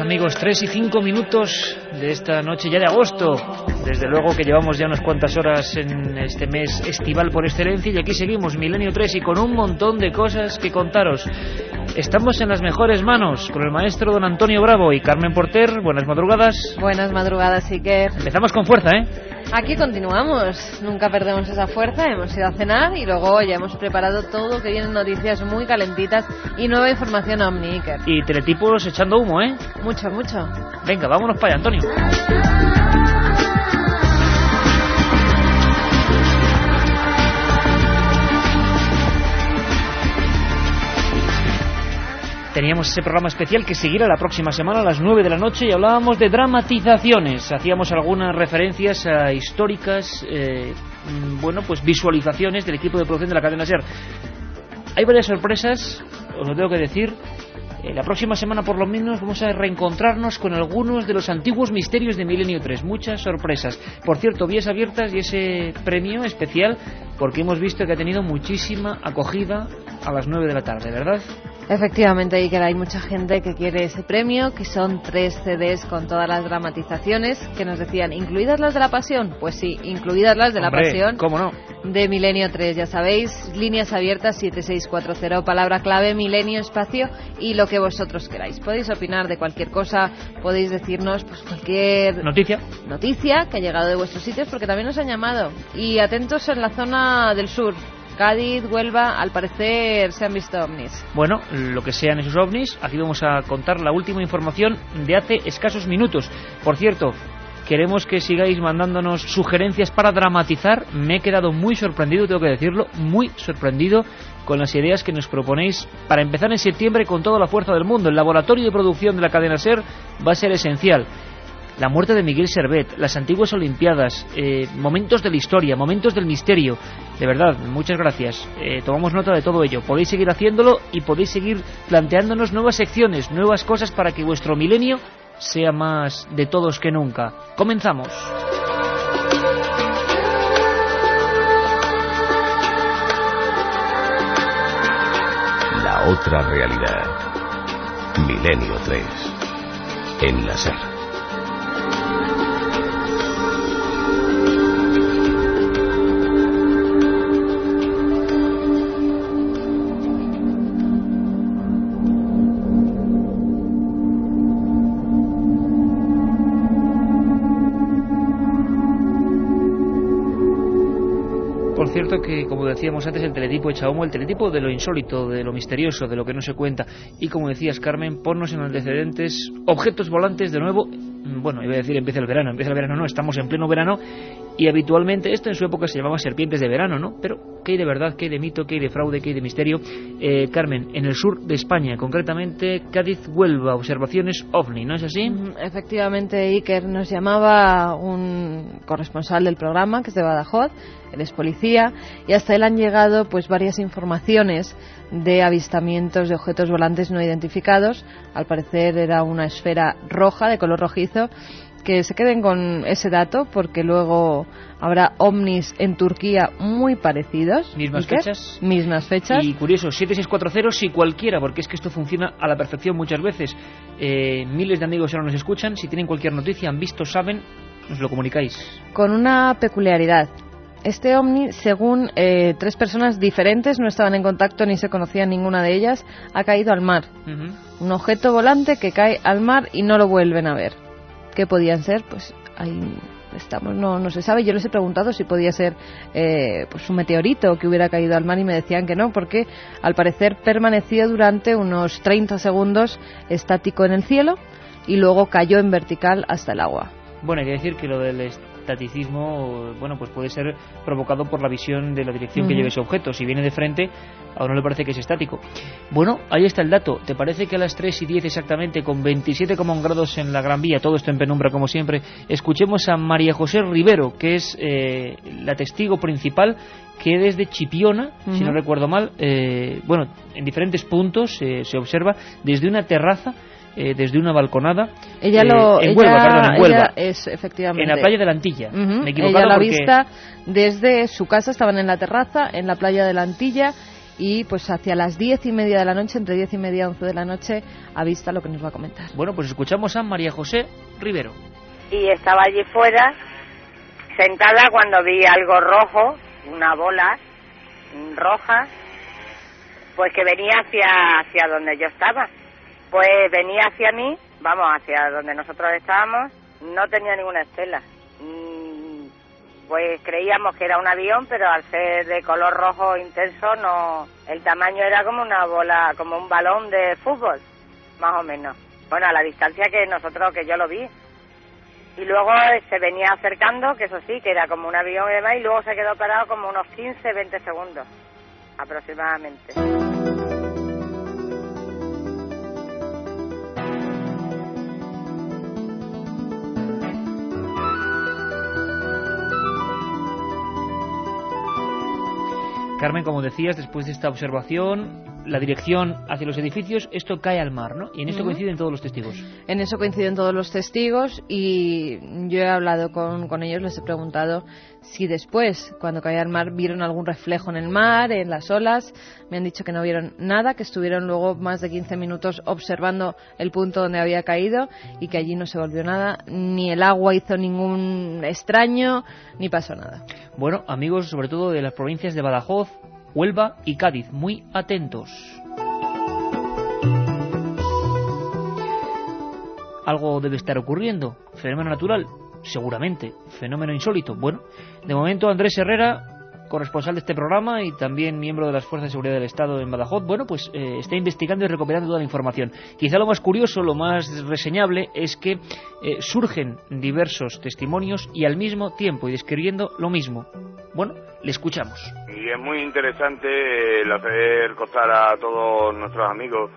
Amigos, 3 y 5 minutos de esta noche ya de agosto. Desde luego que llevamos ya unas cuantas horas en este mes estival por excelencia y aquí seguimos, Milenio 3 y con un montón de cosas que contaros. Estamos en las mejores manos con el maestro don Antonio Bravo y Carmen Porter. Buenas madrugadas. Buenas madrugadas, Iker. Empezamos con fuerza, ¿eh? Aquí continuamos, nunca perdemos esa fuerza, hemos ido a cenar y luego ya hemos preparado todo, que vienen noticias muy calentitas y nueva información a Omni, Iker. Y teletipos echando humo, ¿eh? Mucho, mucho. Venga, vámonos para allá, Antonio. Teníamos ese programa especial que seguirá la próxima semana a las 9 de la noche y hablábamos de dramatizaciones. Hacíamos algunas referencias a históricas, eh, mm, bueno, pues visualizaciones del equipo de producción de la cadena SER. Hay varias sorpresas, os lo tengo que decir. Eh, la próxima semana, por lo menos, vamos a reencontrarnos con algunos de los antiguos misterios de Milenio 3. Muchas sorpresas. Por cierto, vías abiertas y ese premio especial, porque hemos visto que ha tenido muchísima acogida a las 9 de la tarde, ¿verdad? Efectivamente, Iker, hay mucha gente que quiere ese premio, que son tres CDs con todas las dramatizaciones, que nos decían, ¿incluidas las de la pasión? Pues sí, incluidas las de Hombre, la pasión. ¿Cómo no? De Milenio 3, ya sabéis, líneas abiertas 7640, palabra clave, Milenio, espacio y lo que vosotros queráis. Podéis opinar de cualquier cosa, podéis decirnos pues cualquier Noticia. noticia que ha llegado de vuestros sitios porque también nos han llamado. Y atentos en la zona del sur, Cádiz, Huelva, al parecer se han visto ovnis. Bueno, lo que sean esos ovnis, aquí vamos a contar la última información de hace escasos minutos. Por cierto, queremos que sigáis mandándonos sugerencias para dramatizar. Me he quedado muy sorprendido, tengo que decirlo, muy sorprendido con las ideas que nos proponéis para empezar en septiembre con toda la fuerza del mundo. El laboratorio de producción de la cadena SER va a ser esencial. La muerte de Miguel Servet, las antiguas Olimpiadas, eh, momentos de la historia, momentos del misterio. De verdad, muchas gracias. Eh, tomamos nota de todo ello. Podéis seguir haciéndolo y podéis seguir planteándonos nuevas secciones, nuevas cosas para que vuestro milenio sea más de todos que nunca. Comenzamos. La otra realidad. Milenio 3. En la SER. Que, como decíamos antes, el teletipo echa humo, el teletipo de lo insólito, de lo misterioso, de lo que no se cuenta. Y como decías, Carmen, ponnos en antecedentes objetos volantes de nuevo. Mm, Bueno, iba a decir empieza el verano, empieza el verano, no, estamos en pleno verano y habitualmente esto en su época se llamaba serpientes de verano, ¿no? Pero ¿qué hay de verdad, qué hay de mito, qué hay de fraude, qué hay de misterio? Eh, Carmen, en el sur de España, concretamente Cádiz-Huelva, observaciones OVNI, ¿no es así? Efectivamente, Iker nos llamaba un corresponsal del programa, que es de Badajoz, él es policía, y hasta él han llegado pues varias informaciones de avistamientos de objetos volantes no identificados. Al parecer era una esfera roja, de color rojizo, que se queden con ese dato porque luego habrá ovnis en Turquía muy parecidos. Mismas fechas. Mismas fechas. Y curioso, 7640 si cualquiera, porque es que esto funciona a la perfección muchas veces. Eh, miles de amigos ahora nos escuchan, si tienen cualquier noticia, han visto, saben, nos lo comunicáis. Con una peculiaridad. Este ovni, según eh, tres personas diferentes, no estaban en contacto ni se conocían ninguna de ellas, ha caído al mar. Un objeto volante que cae al mar y no lo vuelven a ver. ¿Qué podían ser? Pues ahí estamos, no, no se sabe. Yo les he preguntado si podía ser eh, pues un meteorito que hubiera caído al mar y me decían que no, porque al parecer permaneció durante unos 30 segundos estático en el cielo y luego cayó en vertical hasta el agua. Bueno, hay que decir que lo del estaticismo, bueno, pues puede ser provocado por la visión de la dirección que lleve ese objeto. Si viene de frente, a uno le parece que es estático. Bueno, ahí está el dato. ¿Te parece que a las 3 y 10 exactamente, con 27,1 grados en la Gran Vía, todo esto en penumbra como siempre, escuchemos a María José Rivero, que es eh, la testigo principal que desde Chipiona, si no recuerdo mal, eh, bueno, en diferentes puntos eh, se observa desde una terraza eh, desde una balconada. Ella lo, en Huelva, perdón, en Huelva. es efectivamente. En la playa de la Antilla. Me ella la vista desde su casa, estaban en la terraza, en la playa de la Antilla y pues hacia las diez y media de la noche, entre diez y media y once de la noche, ha visto lo que nos va a comentar. Bueno, pues escuchamos a María José Rivero. Y estaba allí fuera, sentada cuando vi algo rojo, una bola roja, pues que venía hacia, hacia donde yo estaba. Pues venía hacia mí, vamos, hacia donde nosotros estábamos, no tenía ninguna estela. Mm, pues creíamos que era un avión, pero al ser de color rojo intenso, no, el tamaño era como una bola, como un balón de fútbol, más o menos. Bueno, a la distancia que nosotros, que yo lo vi. Y luego se venía acercando, que eso sí, que era como un avión y demás, y luego se quedó parado como unos 15, 20 segundos aproximadamente. Carmen, como decías, después de esta observación, la dirección hacia los edificios, esto cae al mar, ¿no? Y en esto coinciden todos los testigos. En eso coinciden todos los testigos y yo he hablado con, con ellos, les he preguntado si después, cuando cae al mar, vieron algún reflejo en el mar, en las olas. Me han dicho que no vieron nada, que estuvieron luego más de 15 minutos observando el punto donde había caído y que allí no se volvió nada, ni el agua hizo ningún extraño, ni pasó nada. Bueno, amigos, sobre todo de las provincias de Badajoz, Huelva y Cádiz, muy atentos. Algo debe estar ocurriendo. Fenómeno natural, seguramente. Fenómeno insólito. Bueno, de momento Andrés Herrera corresponsal de este programa y también miembro de las Fuerzas de Seguridad del Estado en Badajoz, bueno, pues eh, está investigando y recuperando toda la información. Quizá lo más curioso, lo más reseñable, es que eh, surgen diversos testimonios y al mismo tiempo y describiendo lo mismo. Bueno, le escuchamos. Y es muy interesante el hacer costar a todos nuestros amigos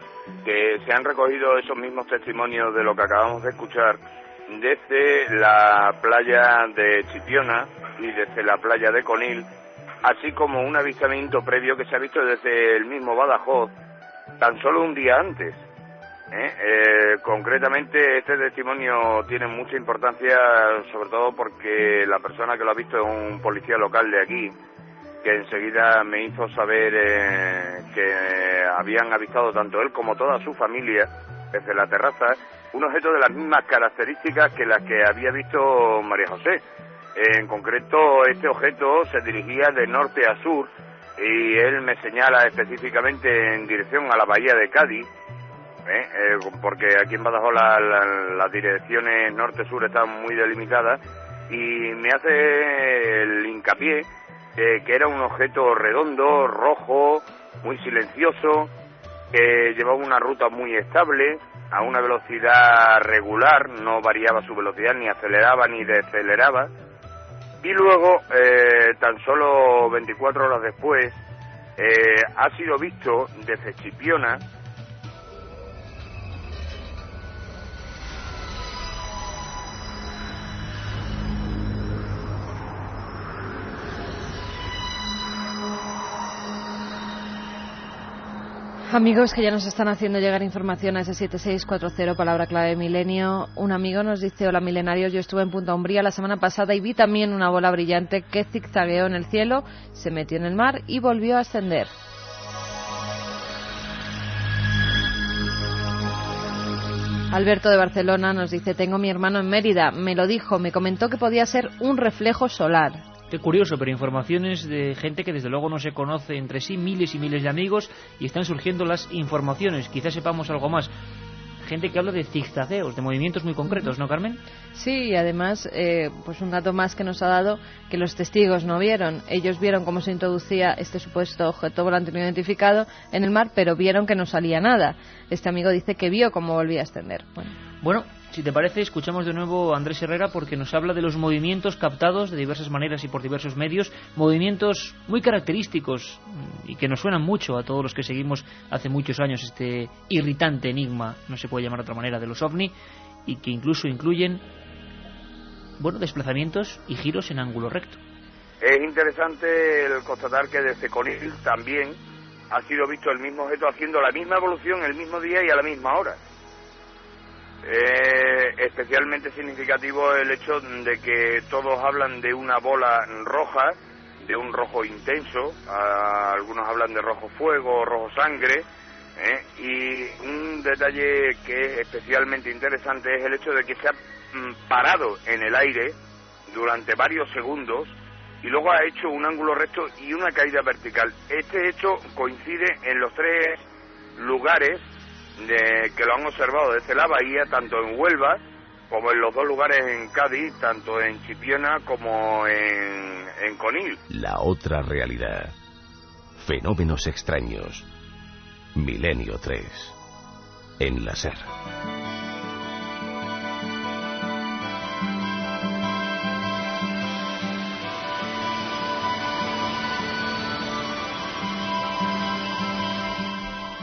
que se han recogido esos mismos testimonios de lo que acabamos de escuchar desde la playa de Chipiona y desde la playa de Conil así como un avistamiento previo que se ha visto desde el mismo Badajoz tan solo un día antes. ¿eh? Eh, concretamente, este testimonio tiene mucha importancia, sobre todo porque la persona que lo ha visto es un policía local de aquí, que enseguida me hizo saber eh, que habían avistado tanto él como toda su familia desde la terraza un objeto de las mismas características que las que había visto María José en concreto, este objeto se dirigía de norte a sur y él me señala específicamente en dirección a la bahía de Cádiz, ¿eh? Eh, porque aquí en Badajoz las direcciones norte-sur están muy delimitadas, y me hace el hincapié de que era un objeto redondo, rojo, muy silencioso, que llevaba una ruta muy estable, a una velocidad regular, no variaba su velocidad, ni aceleraba ni deceleraba, Y luego, eh, tan solo 24 horas después, eh, ha sido visto desde Chipiona Amigos que ya nos están haciendo llegar información a ese 7640, palabra clave milenio. Un amigo nos dice, hola milenarios, yo estuve en Punta Umbría la semana pasada y vi también una bola brillante que zigzagueó en el cielo, se metió en el mar y volvió a ascender. Alberto de Barcelona nos dice, tengo mi hermano en Mérida, me lo dijo, me comentó que podía ser un reflejo solar. Qué curioso, pero informaciones de gente que desde luego no se conoce entre sí, miles y miles de amigos, y están surgiendo las informaciones. Quizás sepamos algo más. Gente que habla de zigzagueos, de movimientos muy concretos, ¿no, Carmen? Sí, y además, eh, pues un dato más que nos ha dado que los testigos no vieron. Ellos vieron cómo se introducía este supuesto objeto volante no identificado en el mar, pero vieron que no salía nada. Este amigo dice que vio cómo volvía a. Bueno, bueno si te parece, escuchamos de nuevo a Andrés Herrera porque nos habla de los movimientos captados de diversas maneras y por diversos medios, movimientos muy característicos y que nos suenan mucho a todos los que seguimos hace muchos años este irritante enigma, no se puede llamar de otra manera, de los ovni y que incluso incluyen bueno, desplazamientos y giros en ángulo recto. Es interesante el constatar que desde Conil también ha sido visto el mismo objeto haciendo la misma evolución el mismo día y a la misma hora. Es especialmente significativo el hecho de que todos hablan de una bola roja, de un rojo intenso, algunos hablan de rojo fuego, rojo sangre, ¿eh? y un detalle que es especialmente interesante es el hecho de que se ha mm, parado en el aire durante varios segundos y luego ha hecho un ángulo recto y una caída vertical. Este hecho coincide en los tres lugares de, que lo han observado desde la bahía, tanto en Huelva como en los dos lugares en Cádiz, tanto en Chipiona como en, en Conil. La otra realidad. Fenómenos extraños. Milenio 3. En la SER.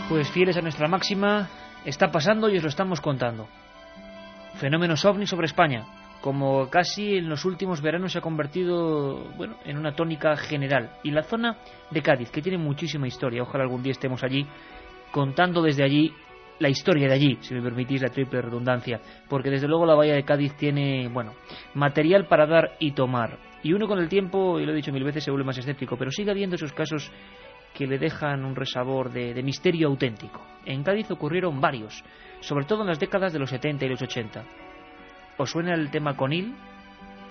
Pues fieles a nuestra máxima, está pasando y os lo estamos contando. Fenómenos ovni sobre España, como casi en los últimos veranos se ha convertido bueno, en una tónica general. Y la zona de Cádiz, que tiene muchísima historia, ojalá algún día estemos allí contando desde allí la historia de allí, si me permitís la triple redundancia, porque desde luego la bahía de Cádiz tiene, bueno, material para dar y tomar. Y uno con el tiempo, y lo he dicho mil veces, se vuelve más escéptico, pero sigue habiendo esos casos que le dejan un resabor de, misterio auténtico. En Cádiz ocurrieron varios, sobre todo en las décadas de los 70 y los 80. ¿Os suena el tema Conil?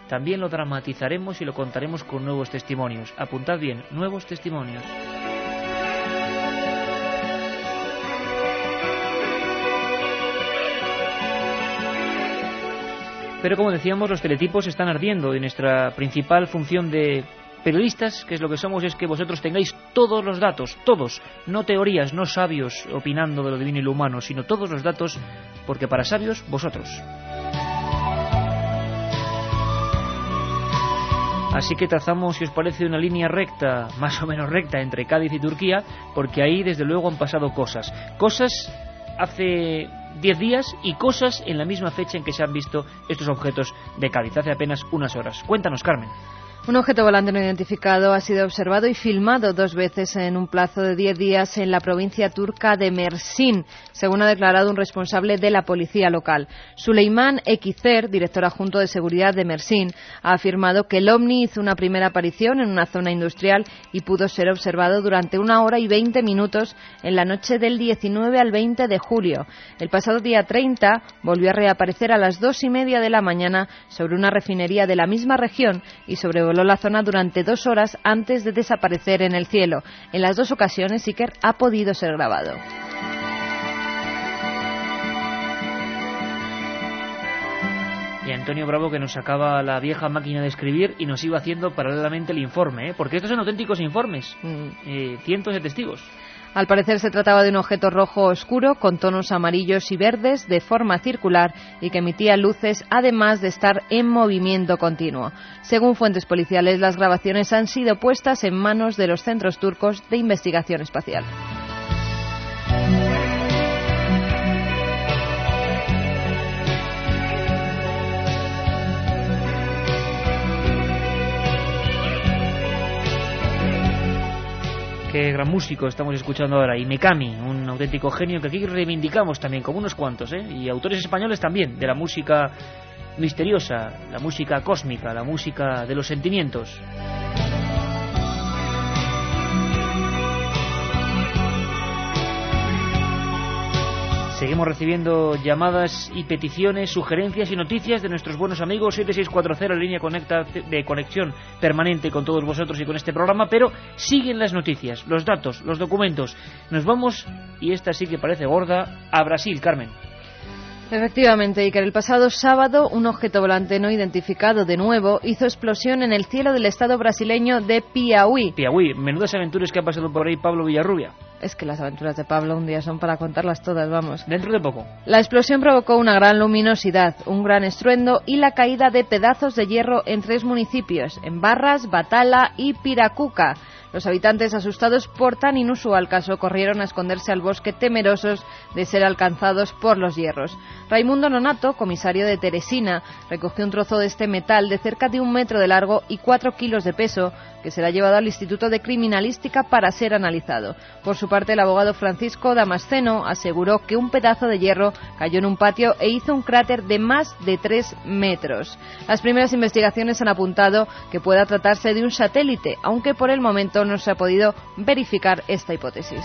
También lo dramatizaremos y lo contaremos con nuevos testimonios. Apuntad bien, nuevos testimonios. Pero como decíamos, los teletipos están ardiendo y nuestra principal función de periodistas, que es lo que somos, es que vosotros tengáis todos los datos, todos, no teorías, no sabios opinando de lo divino y lo humano, sino todos los datos, porque para sabios, vosotros. Así que trazamos, si os parece, una línea recta, más o menos recta, entre Cádiz y Turquía, porque ahí desde luego han pasado cosas. Cosas hace 10 días y cosas en la misma fecha en que se han visto estos objetos de Cádiz, hace apenas unas horas. Cuéntanos, Carmen. Un objeto volante no identificado ha sido observado y filmado dos veces en un plazo de diez días en la provincia turca de Mersin, según ha declarado un responsable de la policía local. Suleiman Ekizer, director adjunto de seguridad de Mersin, ha afirmado que el ovni hizo una primera aparición en una zona industrial y pudo ser observado durante una hora y veinte minutos en la noche del 19 al 20 de julio. El pasado día 30 volvió a reaparecer a las dos y media de la mañana sobre una refinería de la misma región y sobre la zona durante dos horas antes de desaparecer en el cielo. En las dos ocasiones, Iker ha podido ser grabado. Y Antonio Bravo que nos sacaba la vieja máquina de escribir y nos iba haciendo paralelamente el informe, ¿eh? porque estos son auténticos informes, mm. eh, cientos de testigos. Al parecer se trataba de un objeto rojo oscuro con tonos amarillos y verdes de forma circular y que emitía luces además de estar en movimiento continuo. Según fuentes policiales, las grabaciones han sido puestas en manos de los centros turcos de investigación espacial. Qué gran músico estamos escuchando ahora, y Mekami, un auténtico genio que aquí reivindicamos también, como unos cuantos, ¿eh? y autores españoles también, de la música misteriosa, la música cósmica, la música de los sentimientos. Seguimos recibiendo llamadas y peticiones, sugerencias y noticias de nuestros buenos amigos 7640 línea conecta de conexión permanente con todos vosotros y con este programa, pero siguen las noticias, los datos, los documentos. Nos vamos, y esta sí que parece gorda, a Brasil, Carmen. Efectivamente, y que el pasado sábado un objeto volante no identificado de nuevo hizo explosión en el cielo del estado brasileño de Piauí. Piauí, menudas aventuras que ha pasado por ahí Pablo Villarrubia. Es que las aventuras de Pablo un día son para contarlas todas, vamos. Dentro de poco. La explosión provocó una gran luminosidad, un gran estruendo y la caída de pedazos de hierro en tres municipios, en Barras, Batala y Piracuca. Los habitantes, asustados por tan inusual caso, corrieron a esconderse al bosque temerosos de ser alcanzados por los hierros. Raimundo Nonato, comisario de Teresina, recogió un trozo de este metal de cerca de un metro de largo y cuatro kilos de peso, que será llevado al Instituto de Criminalística para ser analizado. Por su parte, el abogado Francisco Damasceno aseguró que un pedazo de hierro cayó en un patio e hizo un cráter de más de tres metros. Las primeras investigaciones han apuntado que pueda tratarse de un satélite, aunque por el momento no se ha podido verificar esta hipótesis.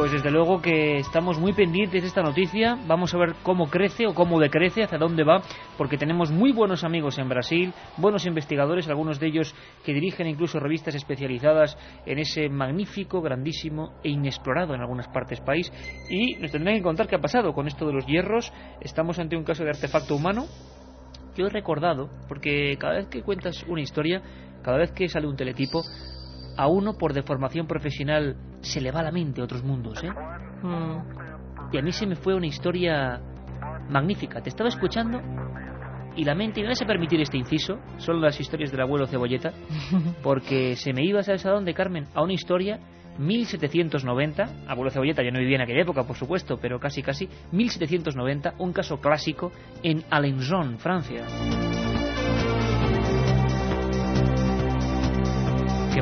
Pues desde luego que estamos muy pendientes de esta noticia. Vamos a ver cómo crece o cómo decrece, hacia dónde va, porque tenemos muy buenos amigos en Brasil, buenos investigadores, algunos de ellos que dirigen incluso revistas especializadas en ese magnífico, grandísimo e inexplorado en algunas partes país. Y nos tendrán que contar qué ha pasado con esto de los hierros. Estamos ante un caso de artefacto humano. Yo he recordado, porque cada vez que cuentas una historia, cada vez que sale un teletipo, a uno por deformación profesional se le va la mente a otros mundos, ¿eh? Y a mí se me fue una historia magnífica. Te estaba escuchando y la mente, y me vas a permitir este inciso, son las historias del abuelo Cebolleta, porque se me iba, ¿sabes a dónde, Carmen? A una historia 1790, abuelo Cebolleta ya no vivía en aquella época, por supuesto, pero casi casi, 1790, un caso clásico en Alençon, Francia.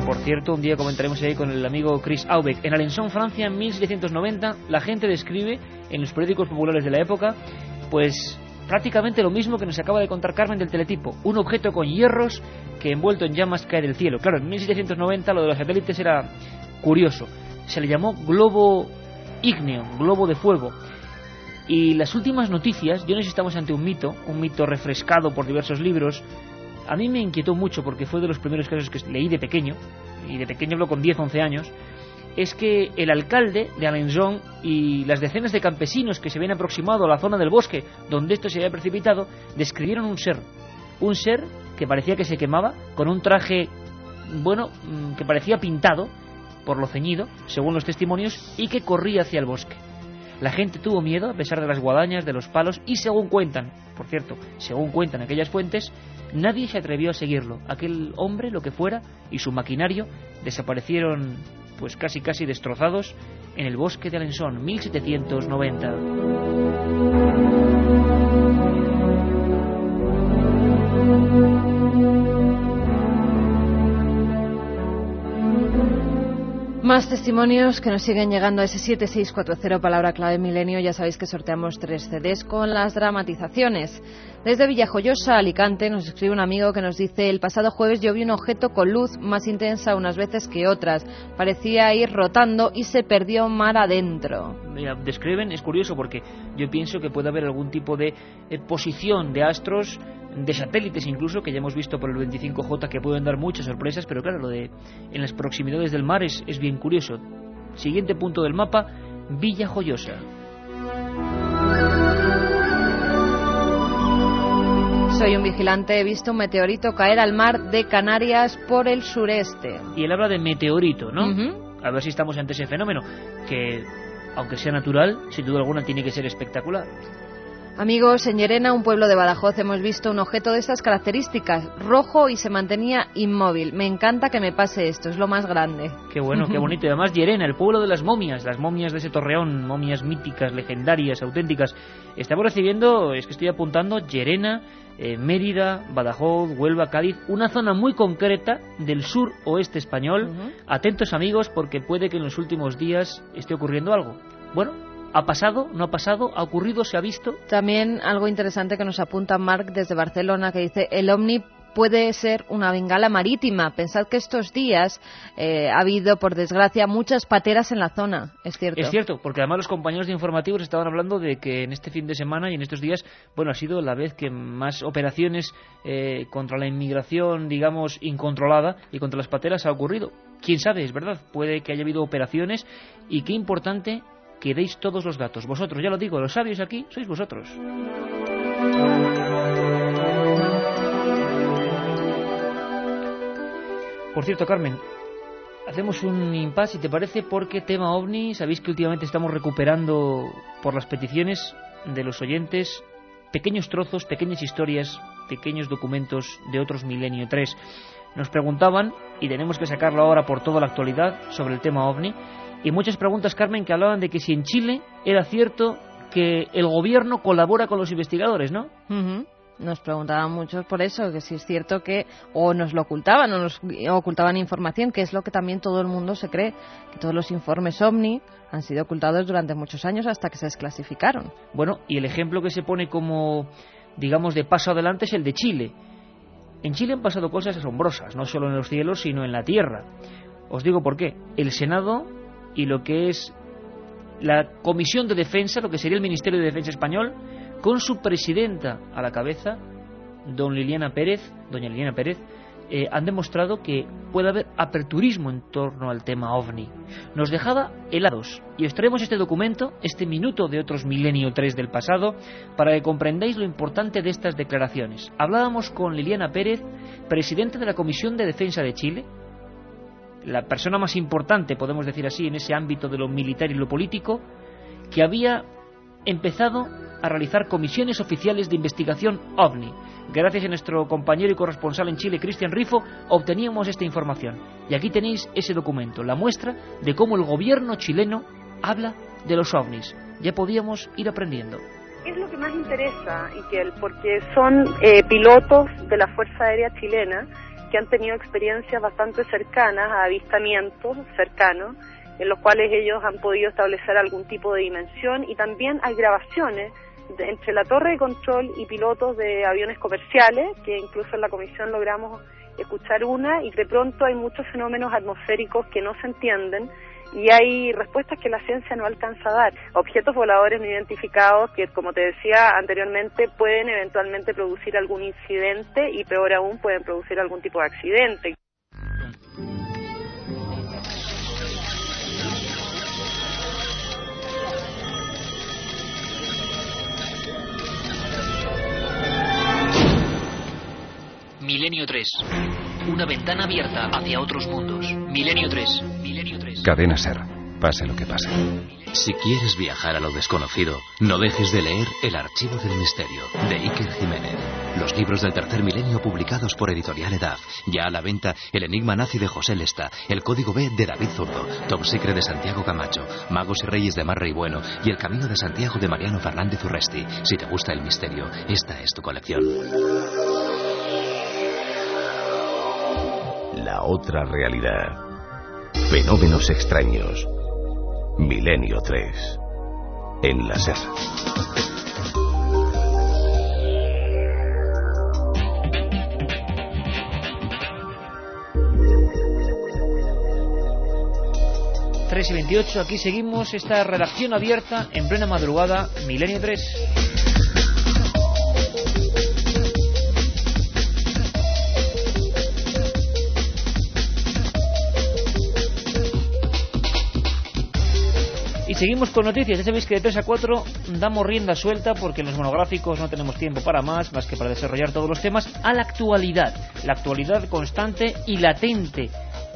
Por cierto un día comentaremos ahí con el amigo Chris Aubeck. En Alençon, Francia, en 1790, la gente describe en los periódicos populares de la época, pues prácticamente lo mismo que nos acaba de contar Carmen del teletipo, un objeto con hierros que envuelto en llamas cae del cielo. Claro, en 1790 lo de los satélites era curioso. Se le llamó globo ígneo, globo de fuego. Y las últimas noticias, yo no estamos ante un mito, un mito refrescado por diversos libros, a mí me inquietó mucho porque fue de los primeros casos que leí de pequeño, y de pequeño hablo con 10, 11 años, es que el alcalde de Alençon y las decenas de campesinos que se habían aproximado a la zona del bosque donde esto se había precipitado, describieron un ser, un ser que parecía que se quemaba con un traje, bueno, mm, que parecía pintado por lo ceñido, según los testimonios, y que corría hacia el bosque. La gente tuvo miedo a pesar de las guadañas, de los palos, y según cuentan, por cierto, según cuentan aquellas fuentes, Nadie se atrevió a seguirlo. Aquel hombre, lo que fuera, y su maquinario desaparecieron, pues casi casi destrozados, en el bosque de Alençon, 1790. Más testimonios que nos siguen llegando a ese 7640 palabra clave milenio. Ya sabéis que sorteamos tres CDs con las dramatizaciones. Desde Villajoyosa, Alicante, nos escribe un amigo que nos dice el pasado jueves yo vi un objeto con luz más intensa unas veces que otras. Parecía ir rotando y se perdió mar adentro. Mira, describen, es curioso porque yo pienso que puede haber algún tipo de eh, posición de astros de satélites incluso, que ya hemos visto por el 25J que pueden dar muchas sorpresas, pero claro, lo de en las proximidades del mar es, es bien curioso. Siguiente punto del mapa, Villa Joyosa. Soy un vigilante, he visto un meteorito caer al mar de Canarias por el sureste. Y él habla de meteorito, ¿no? A ver si estamos ante ese fenómeno, que aunque sea natural, sin duda alguna tiene que ser espectacular. Amigos, en Llerena, un pueblo de Badajoz, hemos visto un objeto de estas características, rojo y se mantenía inmóvil. Me encanta que me pase esto, es lo más grande. Qué bueno, qué bonito. Y además Llerena, el pueblo de las momias, las momias de ese torreón, momias míticas, legendarias, auténticas. Estamos recibiendo, es que estoy apuntando, Llerena, eh, Mérida, Badajoz, Huelva, Cádiz, una zona muy concreta del sur oeste español. Atentos amigos porque puede que en los últimos días esté ocurriendo algo. Bueno, ¿Ha pasado? ¿No ha pasado? ¿Ha ocurrido? ¿Se ha visto? También algo interesante que nos apunta Marc desde Barcelona, que dice, el Omni puede ser una bengala marítima. Pensad que estos días eh, ha habido, por desgracia, muchas pateras en la zona. Es cierto. Es cierto, porque además los compañeros de informativos estaban hablando de que en este fin de semana y en estos días, bueno, ha sido la vez que más operaciones eh, contra la inmigración, digamos, incontrolada y contra las pateras ha ocurrido. Quién sabe, es verdad, puede que haya habido operaciones y qué importante que deis todos los datos. Vosotros, ya lo digo, los sabios aquí sois vosotros. Por cierto, Carmen, hacemos un impasse, si te parece, porque tema ovni, sabéis que últimamente estamos recuperando por las peticiones de los oyentes pequeños trozos, pequeñas historias, pequeños documentos de otros Milenio 3. Nos preguntaban, y tenemos que sacarlo ahora por toda la actualidad, sobre el tema ovni, y muchas preguntas, Carmen, que hablaban de que si en Chile era cierto que el gobierno colabora con los investigadores, ¿no? Nos preguntaban muchos por eso, que si es cierto que o nos lo ocultaban o nos ocultaban información, que es lo que también todo el mundo se cree, que todos los informes OVNI han sido ocultados durante muchos años hasta que se desclasificaron. Bueno, y el ejemplo que se pone como, digamos, de paso adelante es el de Chile. En Chile han pasado cosas asombrosas, no solo en los cielos, sino en la tierra. Os digo por qué. El Senado y lo que es la Comisión de Defensa, lo que sería el Ministerio de Defensa español, con su presidenta a la cabeza, don Liliana Pérez, doña Liliana Pérez, eh, han demostrado que puede haber aperturismo en torno al tema ovni. Nos dejaba helados y os traemos este documento, este minuto de otros milenio 3 del pasado, para que comprendáis lo importante de estas declaraciones. Hablábamos con Liliana Pérez, presidenta de la Comisión de Defensa de Chile, la persona más importante, podemos decir así, en ese ámbito de lo militar y lo político, que había empezado a realizar comisiones oficiales de investigación OVNI. Gracias a nuestro compañero y corresponsal en Chile, Cristian Rifo, obteníamos esta información. Y aquí tenéis ese documento, la muestra de cómo el gobierno chileno habla de los OVNIs. Ya podíamos ir aprendiendo. Es lo que más interesa, y que porque son eh, pilotos de la Fuerza Aérea Chilena que han tenido experiencias bastante cercanas a avistamientos cercanos en los cuales ellos han podido establecer algún tipo de dimensión y también hay grabaciones entre la torre de control y pilotos de aviones comerciales, que incluso en la comisión logramos escuchar una, y de pronto hay muchos fenómenos atmosféricos que no se entienden y hay respuestas que la ciencia no alcanza a dar. Objetos voladores no identificados que, como te decía anteriormente, pueden eventualmente producir algún incidente y peor aún pueden producir algún tipo de accidente. Milenio 3. Una ventana abierta hacia otros mundos. Milenio 3. Milenio 3. Cadena Ser. Pase lo que pase. Si quieres viajar a lo desconocido, no dejes de leer El Archivo del Misterio, de Iker Jiménez. Los libros del tercer milenio publicados por Editorial Edad. Ya a la venta El Enigma Nazi de José Lesta, El Código B de David Zurdo, Top Secret de Santiago Camacho, Magos y Reyes de Marra y Bueno y El Camino de Santiago de Mariano Fernández Urresti. Si te gusta el misterio, esta es tu colección. La otra realidad. Fenómenos extraños. Milenio 3. En la SER. Tres y 28, aquí seguimos esta redacción abierta en plena madrugada, Milenio 3. Seguimos con noticias. Ya sabéis que de 3 a 4 damos rienda suelta porque en los monográficos no tenemos tiempo para más, más que para desarrollar todos los temas, a la actualidad. La actualidad constante y latente.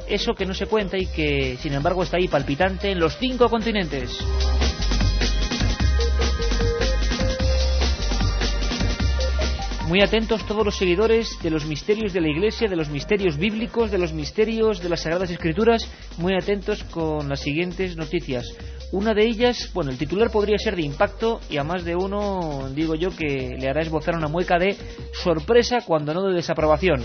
Eso que no se cuenta y que, sin embargo, está ahí palpitante en los cinco continentes. Muy atentos todos los seguidores de los misterios de la Iglesia, de los misterios bíblicos, de los misterios de las Sagradas Escrituras, muy atentos con las siguientes noticias. Una de ellas, bueno, el titular podría ser de impacto y a más de uno digo yo que le hará esbozar una mueca de sorpresa cuando no de desaprobación.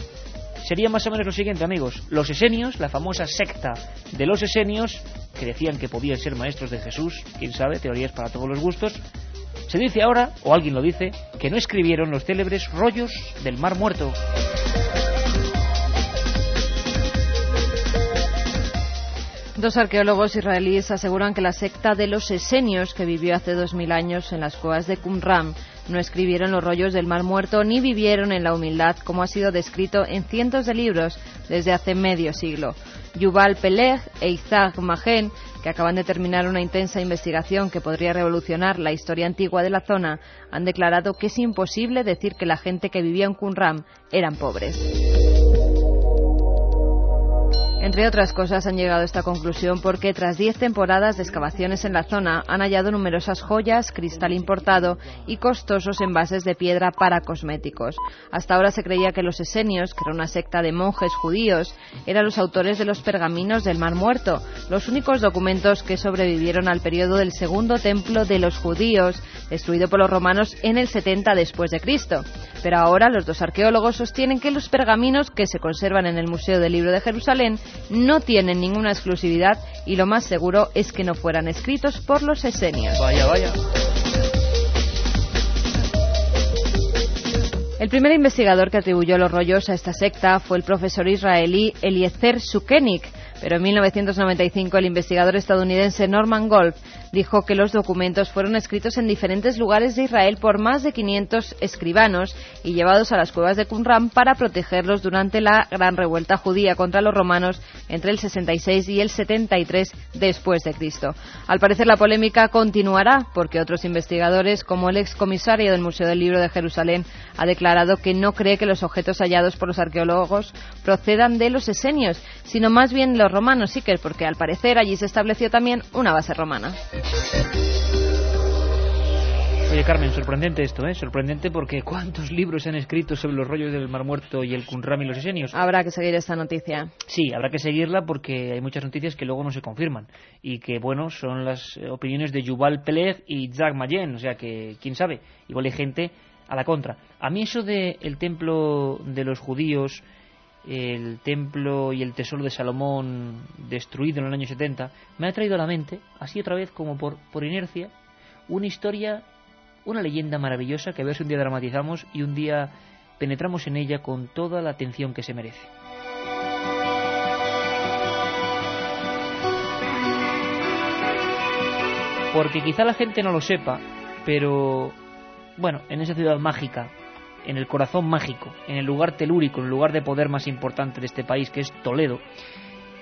Sería más o menos lo siguiente, amigos. Los esenios, la famosa secta de los esenios, que decían que podían ser maestros de Jesús, quién sabe, teorías para todos los gustos, se dice ahora, o alguien lo dice, que no escribieron los célebres rollos del Mar Muerto. Dos arqueólogos israelíes aseguran que la secta de los esenios, que vivió hace dos mil años en las cuevas de Qumran, no escribieron los rollos del Mar Muerto ni vivieron en la humildad como ha sido descrito en cientos de libros desde hace medio siglo. Yuval Peleg e Isaac Magen, que acaban de terminar una intensa investigación que podría revolucionar la historia antigua de la zona, han declarado que es imposible decir que la gente que vivía en Qumran eran pobres. Entre otras cosas han llegado a esta conclusión porque tras diez temporadas de excavaciones en la zona han hallado numerosas joyas, cristal importado y costosos envases de piedra para cosméticos. Hasta ahora se creía que los esenios, que era una secta de monjes judíos, eran los autores de los pergaminos del Mar Muerto, los únicos documentos que sobrevivieron al periodo del segundo templo de los judíos, destruido por los romanos en el 70 después de Cristo. Pero ahora los dos arqueólogos sostienen que los pergaminos que se conservan en el Museo del Libro de Jerusalén no tienen ninguna exclusividad y lo más seguro es que no fueran escritos por los esenios. Vaya, vaya. El primer investigador que atribuyó los rollos a esta secta fue el profesor israelí Eliezer Sukenik, pero en 1995 el investigador estadounidense Norman Golf dijo que los documentos fueron escritos en diferentes lugares de Israel por más de 500 escribanos y llevados a las cuevas de Qumran para protegerlos durante la gran revuelta judía contra los romanos entre el 66 y el 73 después de Cristo. Al parecer la polémica continuará porque otros investigadores, como el excomisario del Museo del Libro de Jerusalén, ha declarado que no cree que los objetos hallados por los arqueólogos procedan de los esenios, sino más bien los romanos, sí que porque al parecer allí se estableció también una base romana. Oye, Carmen, sorprendente esto, ¿eh? Sorprendente porque ¿cuántos libros se han escrito sobre los rollos del Mar Muerto y el Qumran y los esenios? Habrá que seguir esta noticia. Sí, habrá que seguirla porque hay muchas noticias que luego no se confirman y que, bueno, son las opiniones de Yuval Peleg y Zach Mayen, o sea que, quién sabe, igual hay gente a la contra. A mí eso de el templo de los judíos el templo y el tesoro de Salomón destruido en el año 70, me ha traído a la mente, así otra vez como por, por inercia, una historia, una leyenda maravillosa que a ver si un día dramatizamos y un día penetramos en ella con toda la atención que se merece. Porque quizá la gente no lo sepa, pero bueno, en esa ciudad mágica en el corazón mágico, en el lugar telúrico, en el lugar de poder más importante de este país, que es Toledo,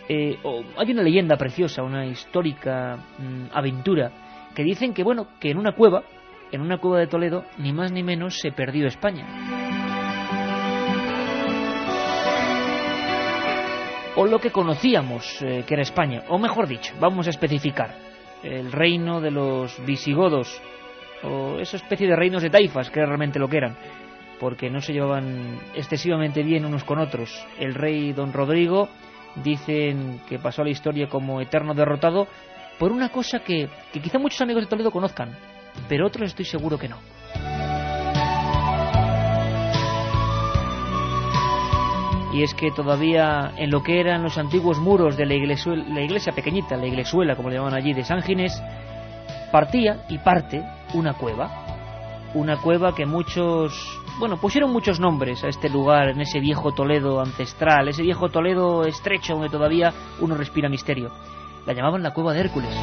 eh, hay una leyenda preciosa, una histórica mm, aventura, que dicen que, bueno, que en una cueva, en una cueva de Toledo, ni más ni menos se perdió España. O lo que conocíamos eh, que era España, o mejor dicho, vamos a especificar, el reino de los visigodos, o esa especie de reinos de taifas, que era realmente lo que eran porque no se llevaban excesivamente bien unos con otros. El rey don Rodrigo dicen que pasó a la historia como eterno derrotado por una cosa que, que quizá muchos amigos de Toledo conozcan, pero otros estoy seguro que no. y es que todavía en lo que eran los antiguos muros de la iglesia, la iglesia pequeñita, la iglesuela, como le llaman allí, de San Ginés, partía y parte una cueva. Una cueva que muchos bueno, pusieron muchos nombres a este lugar, en ese viejo Toledo ancestral, ese viejo Toledo estrecho donde todavía uno respira misterio. La llamaban la cueva de Hércules.